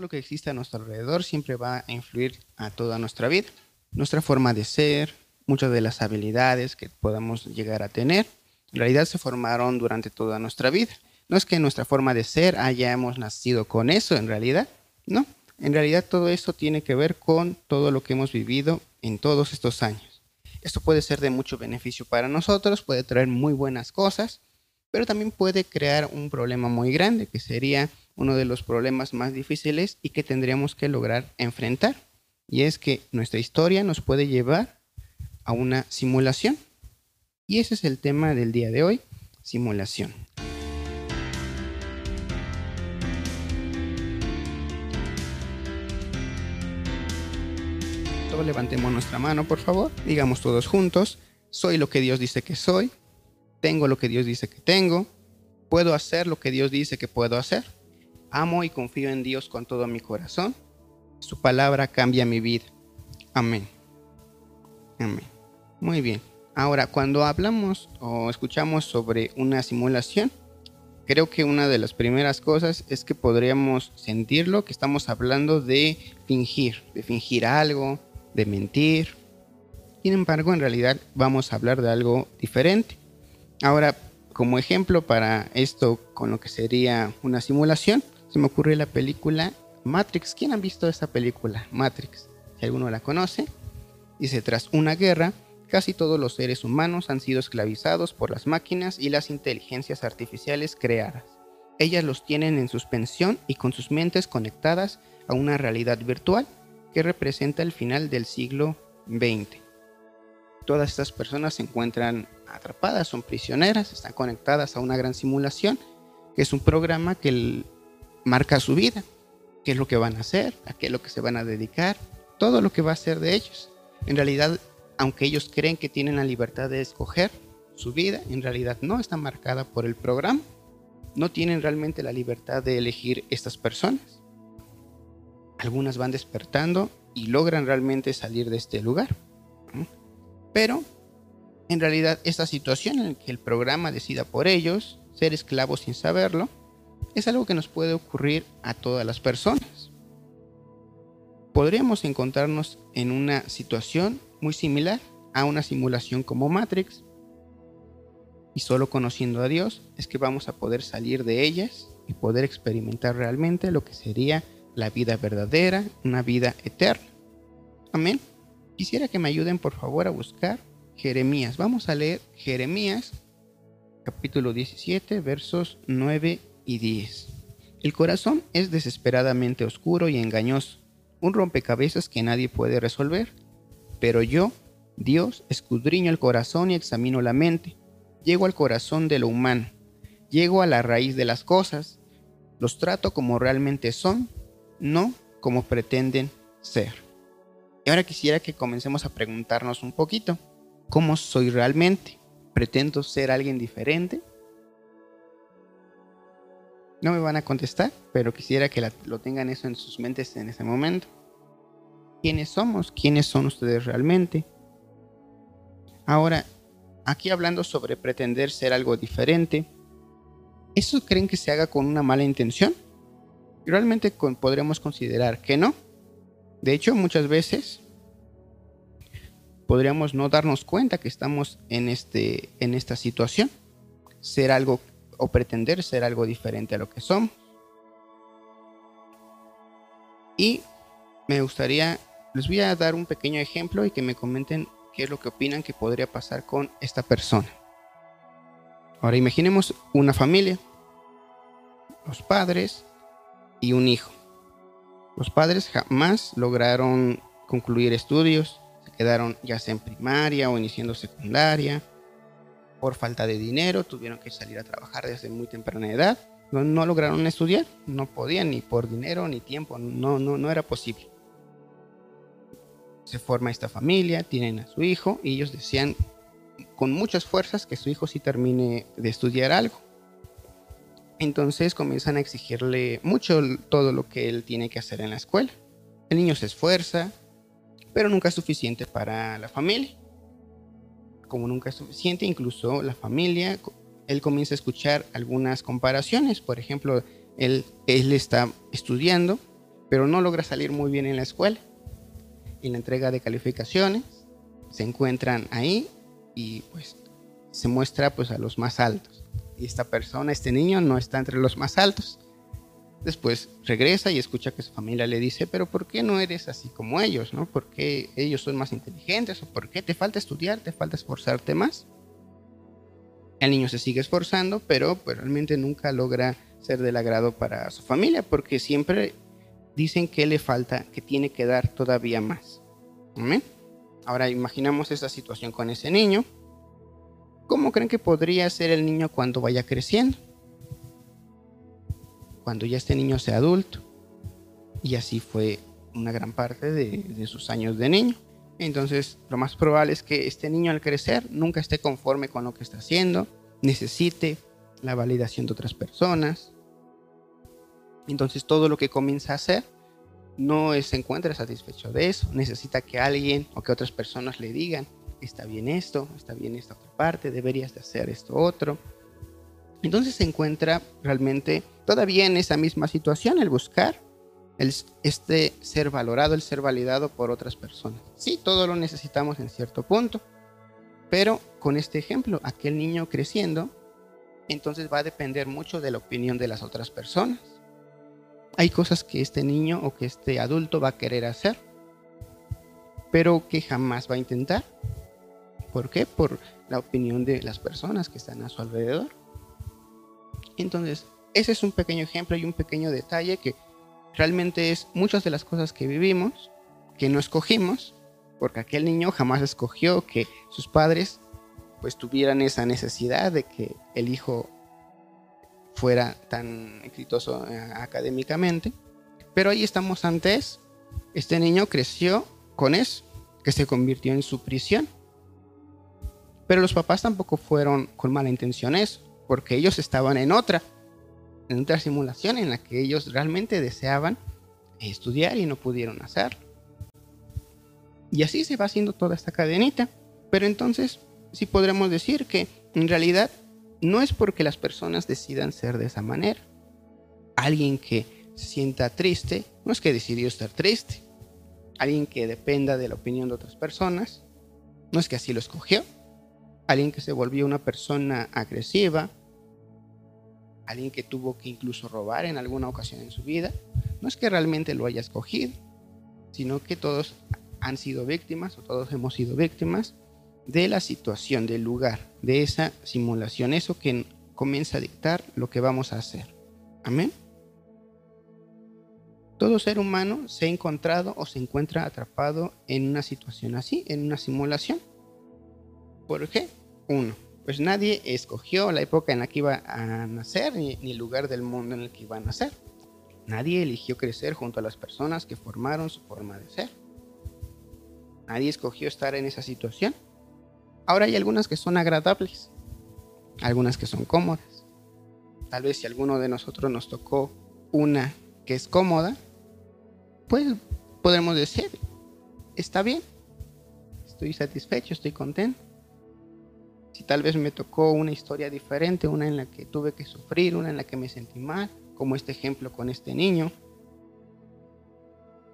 lo que existe a nuestro alrededor siempre va a influir a toda nuestra vida. Nuestra forma de ser, muchas de las habilidades que podamos llegar a tener, en realidad se formaron durante toda nuestra vida. No es que nuestra forma de ser hayamos nacido con eso, en realidad, no. En realidad todo eso tiene que ver con todo lo que hemos vivido en todos estos años. Esto puede ser de mucho beneficio para nosotros, puede traer muy buenas cosas, pero también puede crear un problema muy grande, que sería uno de los problemas más difíciles y que tendríamos que lograr enfrentar. Y es que nuestra historia nos puede llevar a una simulación. Y ese es el tema del día de hoy, simulación. Todos levantemos nuestra mano, por favor. Digamos todos juntos, soy lo que Dios dice que soy, tengo lo que Dios dice que tengo, puedo hacer lo que Dios dice que puedo hacer, amo y confío en Dios con todo mi corazón, su palabra cambia mi vida. Amén. Amén. Muy bien. Ahora, cuando hablamos o escuchamos sobre una simulación, creo que una de las primeras cosas es que podríamos sentirlo, que estamos hablando de fingir, de fingir algo, de mentir. Sin embargo, en realidad vamos a hablar de algo diferente. Ahora, como ejemplo para esto con lo que sería una simulación, se me ocurre la película Matrix. ¿Quién ha visto esa película? Matrix. Si alguno la conoce. Dice, tras una guerra, casi todos los seres humanos han sido esclavizados por las máquinas y las inteligencias artificiales creadas. Ellas los tienen en suspensión y con sus mentes conectadas a una realidad virtual que representa el final del siglo XX. Todas estas personas se encuentran atrapadas, son prisioneras, están conectadas a una gran simulación, que es un programa que marca su vida, qué es lo que van a hacer, a qué es lo que se van a dedicar, todo lo que va a ser de ellos. En realidad aunque ellos creen que tienen la libertad de escoger su vida, en realidad no está marcada por el programa. No tienen realmente la libertad de elegir estas personas. Algunas van despertando y logran realmente salir de este lugar. Pero, en realidad, esta situación en que el programa decida por ellos, ser esclavos sin saberlo, es algo que nos puede ocurrir a todas las personas. Podríamos encontrarnos en una situación muy similar a una simulación como Matrix. Y solo conociendo a Dios es que vamos a poder salir de ellas y poder experimentar realmente lo que sería la vida verdadera, una vida eterna. Amén. Quisiera que me ayuden por favor a buscar Jeremías. Vamos a leer Jeremías capítulo 17 versos 9 y 10. El corazón es desesperadamente oscuro y engañoso, un rompecabezas que nadie puede resolver. Pero yo, Dios, escudriño el corazón y examino la mente. Llego al corazón de lo humano. Llego a la raíz de las cosas. Los trato como realmente son, no como pretenden ser. Y ahora quisiera que comencemos a preguntarnos un poquito. ¿Cómo soy realmente? ¿Pretendo ser alguien diferente? No me van a contestar, pero quisiera que lo tengan eso en sus mentes en ese momento quiénes somos, quiénes son ustedes realmente. Ahora, aquí hablando sobre pretender ser algo diferente, ¿eso creen que se haga con una mala intención? Realmente podremos considerar que no. De hecho, muchas veces podríamos no darnos cuenta que estamos en, este, en esta situación. Ser algo o pretender ser algo diferente a lo que somos. Y me gustaría les voy a dar un pequeño ejemplo y que me comenten qué es lo que opinan que podría pasar con esta persona. Ahora imaginemos una familia, los padres y un hijo. Los padres jamás lograron concluir estudios, se quedaron ya sea en primaria o iniciando secundaria. Por falta de dinero tuvieron que salir a trabajar desde muy temprana edad. No, lograron estudiar, no podían ni por dinero ni tiempo, no, no, era posible se forma esta familia, tienen a su hijo y ellos desean con muchas fuerzas que su hijo sí termine de estudiar algo. Entonces comienzan a exigirle mucho todo lo que él tiene que hacer en la escuela. El niño se esfuerza, pero nunca es suficiente para la familia. Como nunca es suficiente, incluso la familia, él comienza a escuchar algunas comparaciones. Por ejemplo, él, él está estudiando pero no logra salir muy bien en la escuela. En la entrega de calificaciones se encuentran ahí y pues se muestra pues a los más altos. Y esta persona, este niño, no está entre los más altos. Después regresa y escucha que su familia le dice, pero ¿por qué no eres así como ellos? ¿no? ¿Por qué ellos son más inteligentes? ¿O por qué te falta estudiar? ¿Te falta esforzarte más? El niño se sigue esforzando, pero pues, realmente nunca logra ser del agrado para su familia, porque siempre dicen que le falta, que tiene que dar todavía más. Ahora imaginamos esa situación con ese niño. ¿Cómo creen que podría ser el niño cuando vaya creciendo? Cuando ya este niño sea adulto. Y así fue una gran parte de, sus años de niño. Entonces, lo más probable es que este niño al crecer nunca esté conforme con lo que está haciendo, necesite la validación de otras personas. Entonces, todo lo que comienza a hacer no se encuentra satisfecho de eso. Necesita que alguien o que otras personas le digan, está bien esto, está bien esta otra parte, deberías de hacer esto otro. Entonces se encuentra realmente todavía en esa misma situación, el buscar el, este ser valorado, el ser validado por otras personas. Sí, todo lo necesitamos en cierto punto, pero con este ejemplo, aquel niño creciendo, entonces va a depender mucho de la opinión de las otras personas. Hay cosas que este niño o que este adulto va a querer hacer, pero que jamás va a intentar ¿Por qué? Por la opinión de las personas que están a su alrededor. Entonces, ese es un pequeño ejemplo y un pequeño detalle que realmente es muchas de las cosas que vivimos, que no escogimos, porque aquel niño jamás escogió que sus padres pues tuvieran esa necesidad de que el hijo fuera tan exitoso eh, académicamente. Pero ahí estamos antes. Este niño creció con eso, que se convirtió en su prisión. Pero los papás tampoco fueron con mala intención eso, porque ellos estaban en otra, en otra simulación en la que ellos realmente deseaban estudiar y no pudieron hacerlo. Y así se va haciendo toda esta cadenita. Pero entonces sí podremos decir que en realidad no es porque las personas decidan ser de esa manera. Alguien que se sienta triste no es que decidió estar triste. Alguien que dependa de la opinión de otras personas no es que así lo escogió alguien que se volvió una persona agresiva, alguien que tuvo que incluso robar en alguna ocasión en su vida, no es que realmente lo haya escogido, sino que todos han sido víctimas o todos hemos sido víctimas de la situación, del lugar, de esa simulación, eso que comienza a dictar lo que vamos a hacer. Amén. Todo ser humano se ha encontrado o se encuentra atrapado en una situación así, en una simulación. ¿Por qué? Uno, pues nadie escogió la época en la que iba a nacer ni, el lugar del mundo en el que iba a nacer. Nadie eligió crecer junto a las personas que formaron su forma de ser. Nadie escogió estar en esa situación. Ahora hay algunas que son agradables, algunas que son cómodas. Tal vez si alguno de nosotros nos tocó una que es cómoda, pues podremos decir, está bien, estoy satisfecho, estoy contento si tal vez me tocó una historia diferente, una en la que tuve que sufrir, una en la que me sentí mal, como este ejemplo con este niño,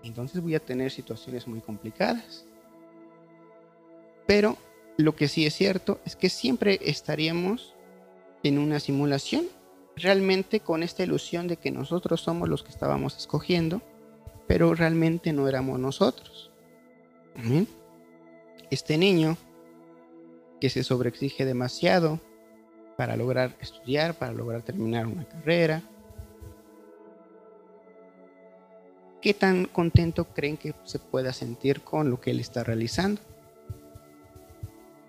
entonces voy a tener situaciones muy complicadas. Pero lo que sí es cierto es que siempre estaríamos en una simulación, realmente con esta ilusión de que nosotros somos los que estábamos escogiendo, pero realmente no éramos nosotros. Este niño que se sobreexige demasiado para lograr estudiar, para lograr terminar una carrera. ¿Qué tan contento creen que se pueda sentir con lo que él está realizando?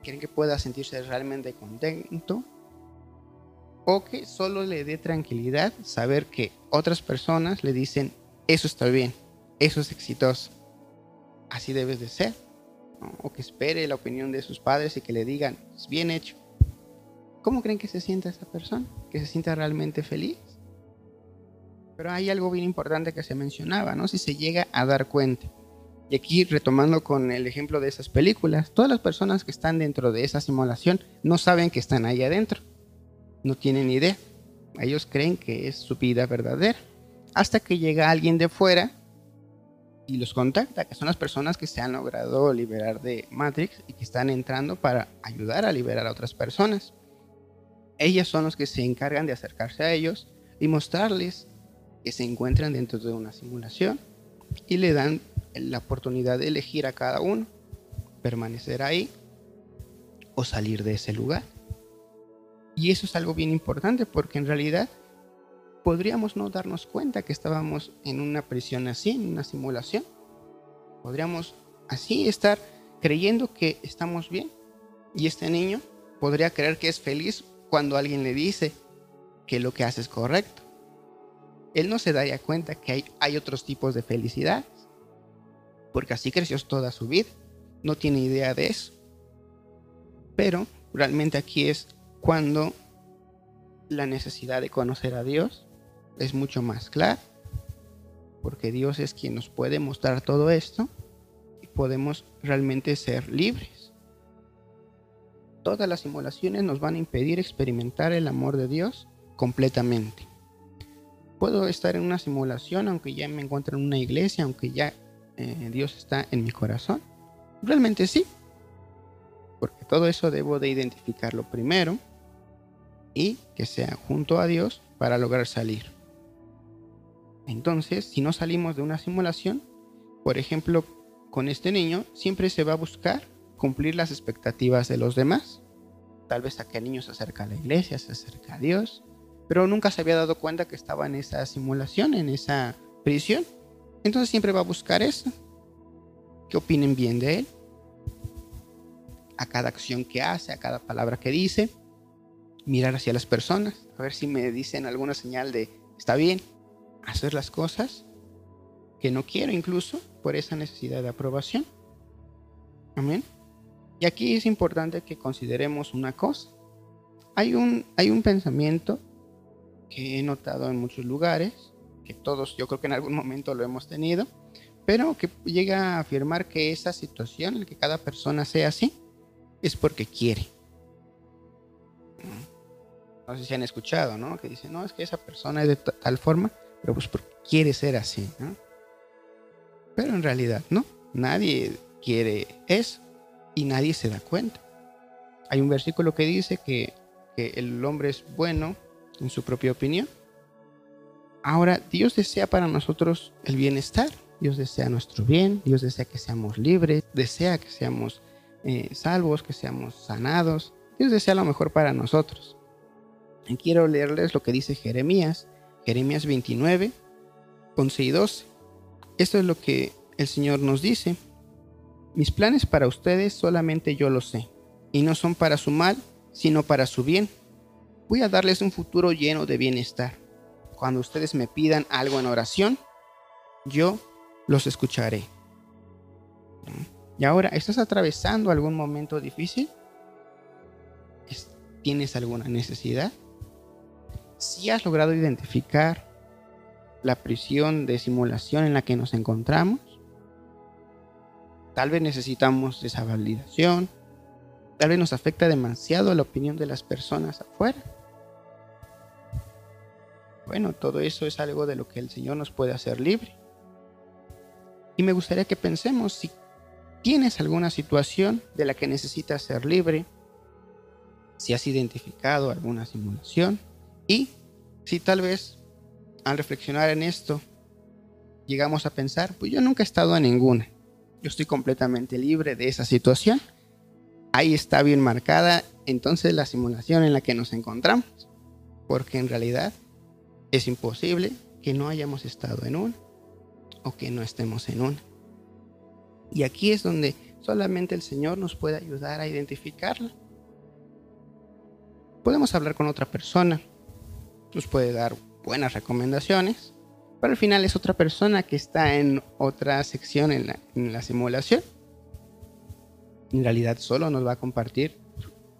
¿Creen que pueda sentirse realmente contento? ¿O que solo le dé tranquilidad saber que otras personas le dicen, eso está bien, eso es exitoso, así debes de ser? O que espere la opinión de sus padres y que le digan, es bien hecho. ¿Cómo creen que se sienta esa persona? ¿Que se sienta realmente feliz? Pero hay algo bien importante que se mencionaba, ¿no? Si se llega a dar cuenta. Y aquí retomando con el ejemplo de esas películas, todas las personas que están dentro de esa simulación no saben que están ahí adentro. No tienen idea. Ellos creen que es su vida verdadera. Hasta que llega alguien de fuera y los contacta, que son las personas que se han logrado liberar de Matrix y que están entrando para ayudar a liberar a otras personas. Ellas son los que se encargan de acercarse a ellos y mostrarles que se encuentran dentro de una simulación y le dan la oportunidad de elegir a cada uno, permanecer ahí o salir de ese lugar. Y eso es algo bien importante porque en realidad podríamos no darnos cuenta que estábamos en una prisión así, en una simulación. Podríamos así estar creyendo que estamos bien. Y este niño podría creer que es feliz cuando alguien le dice que lo que hace es correcto. Él no se daría cuenta que hay, hay otros tipos de felicidad, porque así creció toda su vida. No tiene idea de eso. Pero realmente aquí es cuando la necesidad de conocer a Dios es mucho más claro, porque Dios es quien nos puede mostrar todo esto y podemos realmente ser libres. Todas las simulaciones nos van a impedir experimentar el amor de Dios completamente. Puedo estar en una simulación aunque ya me encuentro en una iglesia, aunque ya eh, Dios está en mi corazón. Realmente sí, porque todo eso debo de identificarlo primero y que sea junto a Dios para lograr salir. Entonces, si no salimos de una simulación, por ejemplo, con este niño, siempre se va a buscar cumplir las expectativas de los demás. Tal vez a que el niño se acerca a la iglesia, se acerca a Dios, pero nunca se había dado cuenta que estaba en esa simulación, en esa prisión. Entonces siempre va a buscar eso. Que opinen bien de él. A cada acción que hace, a cada palabra que dice. Mirar hacia las personas, a ver si me dicen alguna señal de está bien, hacer las cosas que no quiero incluso por esa necesidad de aprobación. Amén. Y aquí es importante que consideremos una cosa. Hay un, hay un pensamiento que he notado en muchos lugares, que todos yo creo que en algún momento lo hemos tenido, pero que llega a afirmar que esa situación, el que cada persona sea así, es porque quiere. No sé si han escuchado, ¿no? Que dicen, no, es que esa persona es de tal forma pero pues porque quiere ser así, ¿no? Pero en realidad no, nadie quiere eso y nadie se da cuenta. Hay un versículo que dice que, que el hombre es bueno en su propia opinión. Ahora, Dios desea para nosotros el bienestar, Dios desea nuestro bien, Dios desea que seamos libres, desea que seamos eh, salvos, que seamos sanados, Dios desea lo mejor para nosotros. Y quiero leerles lo que dice Jeremías Jeremías 29, 11 y 12. Esto es lo que el Señor nos dice. Mis planes para ustedes solamente yo lo sé, y no son para su mal, sino para su bien. Voy a darles un futuro lleno de bienestar. Cuando ustedes me pidan algo en oración, yo los escucharé. Y ahora, ¿estás atravesando algún momento difícil? ¿Tienes alguna necesidad? Si has logrado identificar la prisión de simulación en la que nos encontramos, tal vez necesitamos esa validación, tal vez nos afecta demasiado la opinión de las personas afuera. Bueno, todo eso es algo de lo que el Señor nos puede hacer libre. Y me gustaría que pensemos si tienes alguna situación de la que necesitas ser libre, si has identificado alguna simulación, y si tal vez al reflexionar en esto llegamos a pensar, pues yo nunca he estado en ninguna, yo estoy completamente libre de esa situación, ahí está bien marcada entonces la simulación en la que nos encontramos, porque en realidad es imposible que no hayamos estado en una o que no estemos en una. Y aquí es donde solamente el Señor nos puede ayudar a identificarla. Podemos hablar con otra persona, nos puede dar buenas recomendaciones, pero al final es otra persona que está en otra sección en la, simulación. En realidad solo nos va a compartir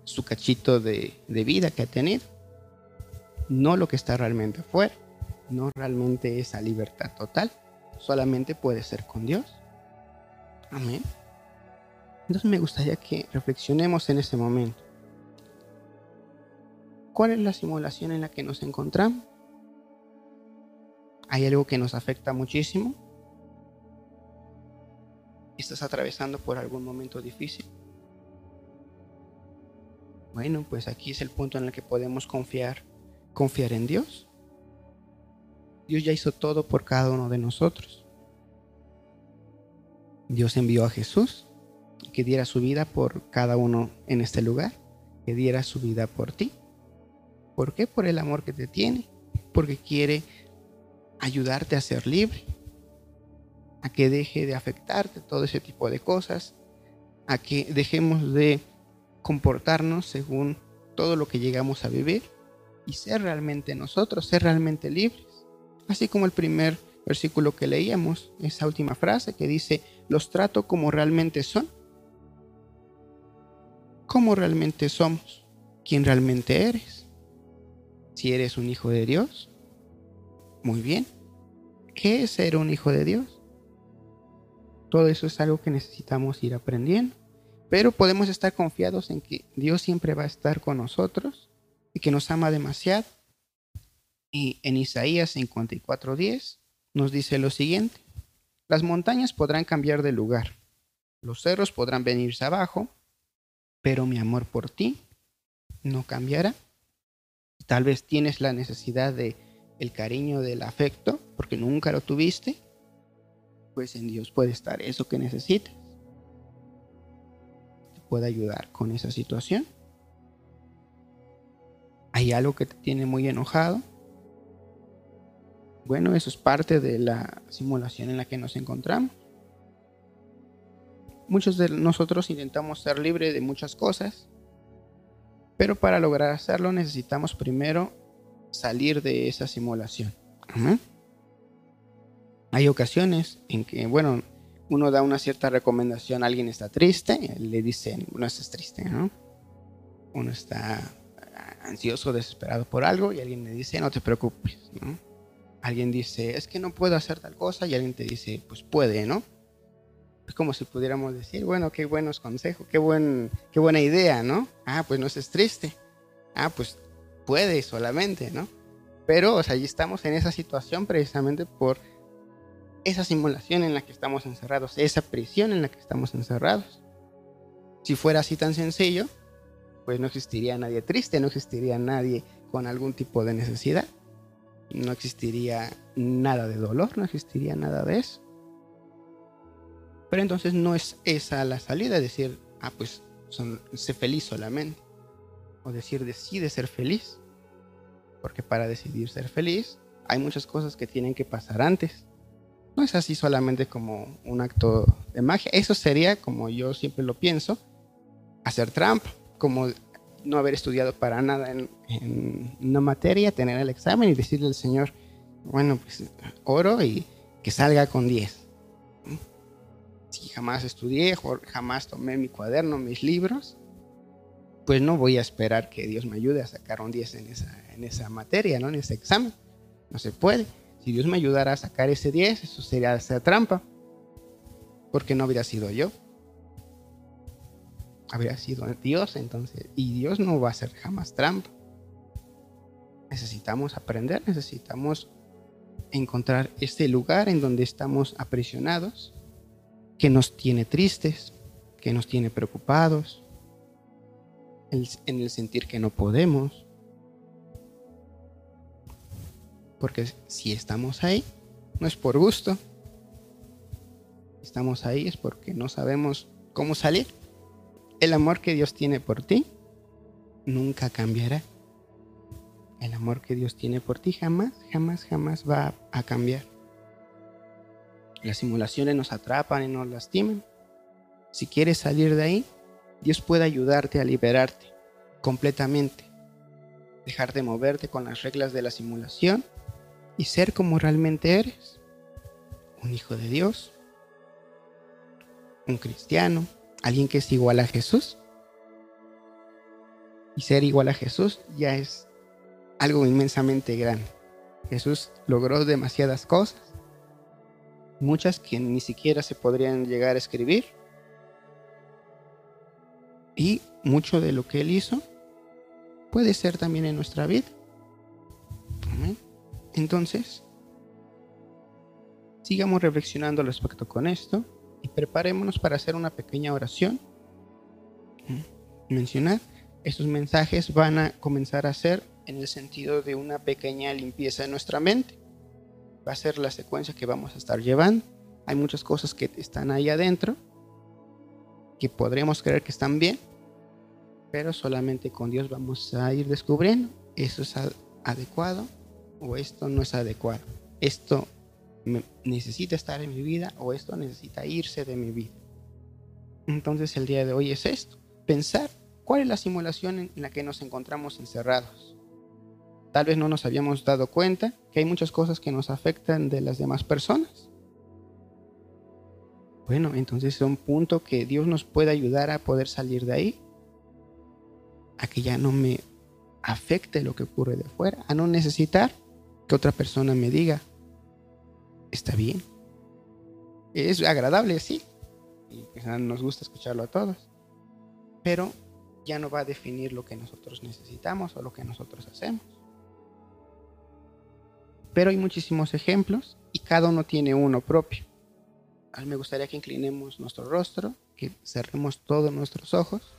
su cachito de, de vida que ha tenido, no lo que está realmente afuera, no realmente esa libertad total, solamente puede ser con Dios. Amén. Entonces me gustaría que reflexionemos en ese momento. ¿Cuál es la simulación en la que nos encontramos? ¿Hay algo que nos afecta muchísimo? ¿Estás atravesando por algún momento difícil? Bueno, pues aquí es el punto en el que podemos confiar, confiar en Dios. Dios ya hizo todo por cada uno de nosotros. Dios envió a Jesús que diera su vida por cada uno en este lugar, que diera su vida por ti. ¿Por qué? Por el amor que te tiene, porque quiere ayudarte a ser libre, a que deje de afectarte todo ese tipo de cosas, a que dejemos de comportarnos según todo lo que llegamos a vivir y ser realmente nosotros, ser realmente libres. Así como el primer versículo que leíamos, esa última frase que dice, los trato como realmente son. ¿Cómo realmente somos? ¿Quién realmente eres? Si eres un hijo de Dios, muy bien. ¿Qué es ser un hijo de Dios? Todo eso es algo que necesitamos ir aprendiendo. Pero podemos estar confiados en que Dios siempre va a estar con nosotros y que nos ama demasiado. Y en Isaías 54:10 nos dice lo siguiente. Las montañas podrán cambiar de lugar, los cerros podrán venirse abajo, pero mi amor por ti no cambiará. Tal vez tienes la necesidad de el cariño del afecto porque nunca lo tuviste, pues en Dios puede estar eso que necesitas. Te puede ayudar con esa situación. Hay algo que te tiene muy enojado, bueno, eso es parte de la simulación en la que nos encontramos. Muchos de nosotros intentamos ser libres de muchas cosas, pero para lograr hacerlo necesitamos primero salir de esa simulación. Hay ocasiones en que, bueno, uno da una cierta recomendación, alguien está triste, le dicen, no estás triste, ¿no? Uno está ansioso, desesperado por algo y alguien le dice, no te preocupes, ¿no? alguien dice, es que no puedo hacer tal cosa, y alguien te dice, pues puede, ¿no? Es como si pudiéramos decir, bueno, qué buenos consejos, qué, buen, qué buena idea, ¿no? Ah, pues no es triste. Ah, pues puede solamente, ¿no? Pero, o sea, allí estamos en esa situación precisamente por esa simulación en la que estamos encerrados, esa prisión en la que estamos encerrados. Si fuera así tan sencillo, pues no existiría nadie triste, no existiría nadie con algún tipo de necesidad no existiría nada de dolor, no existiría nada de eso. Pero entonces no es esa la salida, decir, ah, pues son, feliz solamente. O decir, decide ser feliz. Porque para decidir ser feliz hay muchas cosas que tienen que pasar antes. No es así solamente como un acto de magia. Eso sería, como yo siempre lo pienso, hacer trampa. Como no haber estudiado para nada en, una materia, tener el examen y decirle al Señor, bueno, pues oro y que salga con 10. Si jamás estudié, jamás tomé mi cuaderno, mis libros, pues no voy a esperar que Dios me ayude a sacar un 10 en esa, en esa materia, ¿no? en ese examen. No se puede. Si Dios me ayudara a sacar ese 10, eso sería hacer trampa, porque no hubiera sido yo habría sido Dios entonces. Y Dios no va a hacer jamás trampa. Necesitamos aprender, necesitamos encontrar este lugar en donde estamos aprisionados, que nos tiene tristes, que nos tiene preocupados, en el sentir que no podemos. Porque si estamos ahí, no es por gusto. Estamos ahí es porque no sabemos cómo salir. El amor que Dios tiene por ti nunca cambiará. El amor que Dios tiene por ti jamás, jamás, jamás va a cambiar. Las simulaciones nos atrapan y nos lastiman. Si quieres salir de ahí, Dios puede ayudarte a liberarte completamente. Dejar de moverte con las reglas de la simulación y ser como realmente eres. Un hijo de Dios, un cristiano, alguien que es igual a Jesús. Y ser igual a Jesús ya es algo inmensamente grande. Jesús logró demasiadas cosas, muchas que ni siquiera se podrían llegar a escribir. Y mucho de lo que Él hizo puede ser también en nuestra vida. Entonces, sigamos reflexionando al respecto con esto y preparémonos para hacer una pequeña oración. Mencionar, estos mensajes van a comenzar a ser en el sentido de una pequeña limpieza de nuestra mente. Va a ser la secuencia que vamos a estar llevando. Hay muchas cosas que están ahí adentro que podremos creer que están bien, pero solamente con Dios vamos a ir descubriendo eso es adecuado o esto no es adecuado. Esto necesita estar en mi vida o esto necesita irse de mi vida. Entonces el día de hoy es esto, pensar cuál es la simulación en la que nos encontramos encerrados. Tal vez no nos habíamos dado cuenta que hay muchas cosas que nos afectan de las demás personas. Bueno, entonces es un punto que Dios nos puede ayudar a poder salir de ahí, a que ya no me afecte lo que ocurre de fuera, a no necesitar que otra persona me diga, está bien. Es agradable, sí, y nos gusta escucharlo a todos, pero ya no va a definir lo que nosotros necesitamos o lo que nosotros hacemos. Pero hay muchísimos ejemplos y cada uno tiene uno propio. A me gustaría que inclinemos nuestro rostro, que cerremos todos nuestros ojos